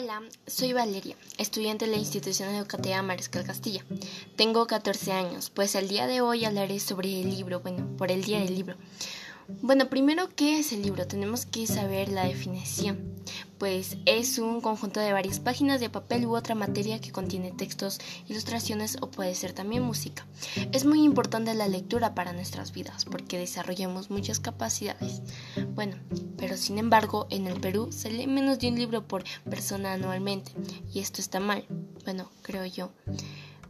Hola, soy Valeria, estudiante de la institución educativa Mariscal Castilla. Tengo 14 años, pues el día de hoy hablaré sobre el libro, bueno, por el día del libro. Bueno, primero, ¿qué es el libro? Tenemos que saber la definición. Pues es un conjunto de varias páginas de papel u otra materia que contiene textos, ilustraciones o puede ser también música. Es muy importante la lectura para nuestras vidas porque desarrollamos muchas capacidades. Bueno, pero sin embargo, en el Perú se lee menos de un libro por persona anualmente y esto está mal. Bueno, creo yo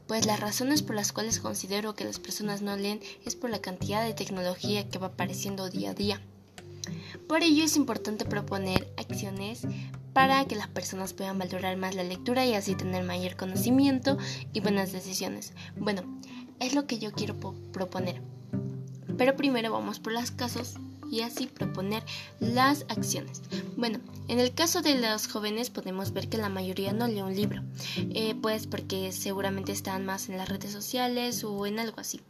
pues las razones por las cuales considero que las personas no leen es por la cantidad de tecnología que va apareciendo día a día. Por ello es importante proponer acciones para que las personas puedan valorar más la lectura y así tener mayor conocimiento y buenas decisiones. Bueno, es lo que yo quiero proponer. Pero primero vamos por los casos y así proponer las acciones. Bueno, en el caso de los jóvenes podemos ver que la mayoría no lee un libro, eh, pues porque seguramente están más en las redes sociales o en algo así.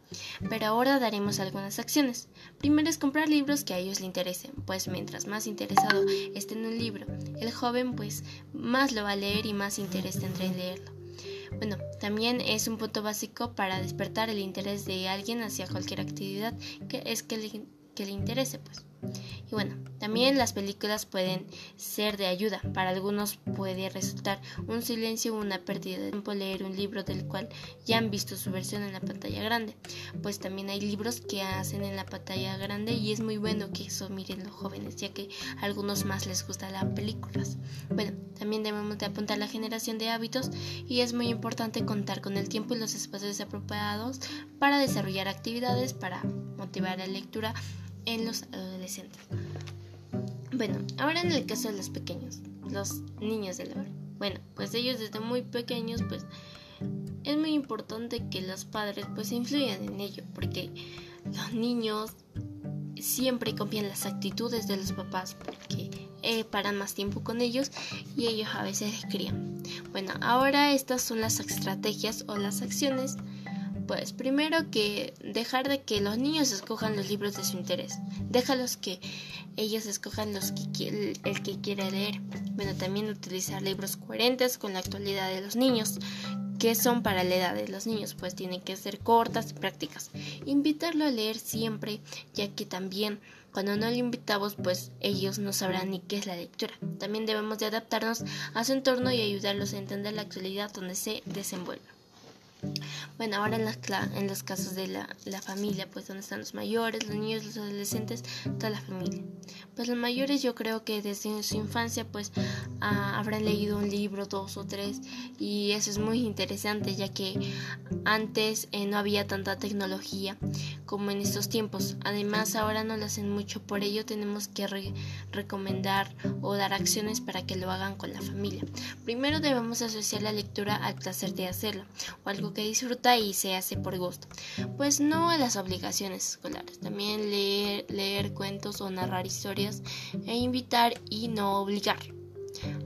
Pero ahora daremos algunas acciones. Primero es comprar libros que a ellos les interesen, pues mientras más interesado esté en un libro, el joven pues más lo va a leer y más interés tendrá en leerlo. Bueno, también es un punto básico para despertar el interés de alguien hacia cualquier actividad que es que le que le interese, pues. Y bueno, también las películas pueden ser de ayuda. Para algunos puede resultar un silencio o una pérdida de tiempo leer un libro del cual ya han visto su versión en la pantalla grande. Pues también hay libros que hacen en la pantalla grande y es muy bueno que eso miren los jóvenes, ya que a algunos más les gustan las películas. Bueno, también debemos de apuntar la generación de hábitos y es muy importante contar con el tiempo y los espacios apropiados para desarrollar actividades para motivar la lectura en los adolescentes. Bueno, ahora en el caso de los pequeños, los niños del hogar. Bueno, pues ellos desde muy pequeños, pues es muy importante que los padres pues influyan en ello, porque los niños siempre copian las actitudes de los papás, porque eh, paran más tiempo con ellos y ellos a veces crían. Bueno, ahora estas son las estrategias o las acciones pues primero que dejar de que los niños escojan los libros de su interés. Déjalos que ellos escojan los que el que quiere leer. Bueno, también utilizar libros coherentes con la actualidad de los niños, que son para la edad de los niños, pues tienen que ser cortas y prácticas. Invitarlo a leer siempre, ya que también cuando no lo invitamos, pues ellos no sabrán ni qué es la lectura. También debemos de adaptarnos a su entorno y ayudarlos a entender la actualidad donde se desenvuelve. Bueno, ahora en, en los casos de la, la, familia, pues donde están los mayores, los niños, los adolescentes, toda la familia. Pues los mayores yo creo que desde su infancia pues ah, habrán leído un libro, dos o tres y eso es muy interesante ya que antes eh, no había tanta tecnología como en estos tiempos. Además ahora no lo hacen mucho, por ello tenemos que recomendar o dar acciones para que lo hagan con la familia. Primero debemos asociar la lectura al placer de hacerlo o algo que disfruta y se hace por gusto. Pues no a las obligaciones escolares. También leer, leer cuentos o narrar historias e invitar y no obligar.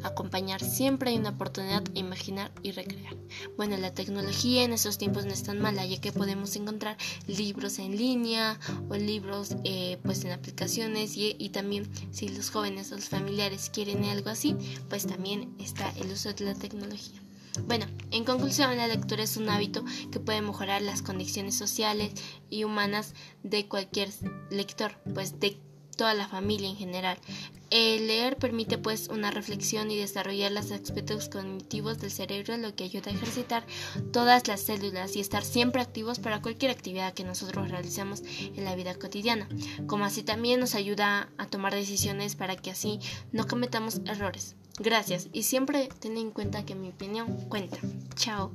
Acompañar siempre hay una oportunidad de imaginar y recrear. Bueno, la tecnología en esos tiempos no es tan mala, ya que podemos encontrar libros en línea o libros eh, pues en aplicaciones y, y, también si los jóvenes o los familiares quieren algo así, pues también está el uso de la tecnología. Bueno, en conclusión, la lectura es un hábito que puede mejorar las condiciones sociales y humanas de cualquier lector, pues de toda la familia en general. El leer permite pues una reflexión y desarrollar los aspectos cognitivos del cerebro, lo que ayuda a ejercitar todas las células y estar siempre activos para cualquier actividad que nosotros realizamos en la vida cotidiana, como así también nos ayuda a tomar decisiones para que así no cometamos errores. Gracias y siempre ten en cuenta que mi opinión cuenta. Chao.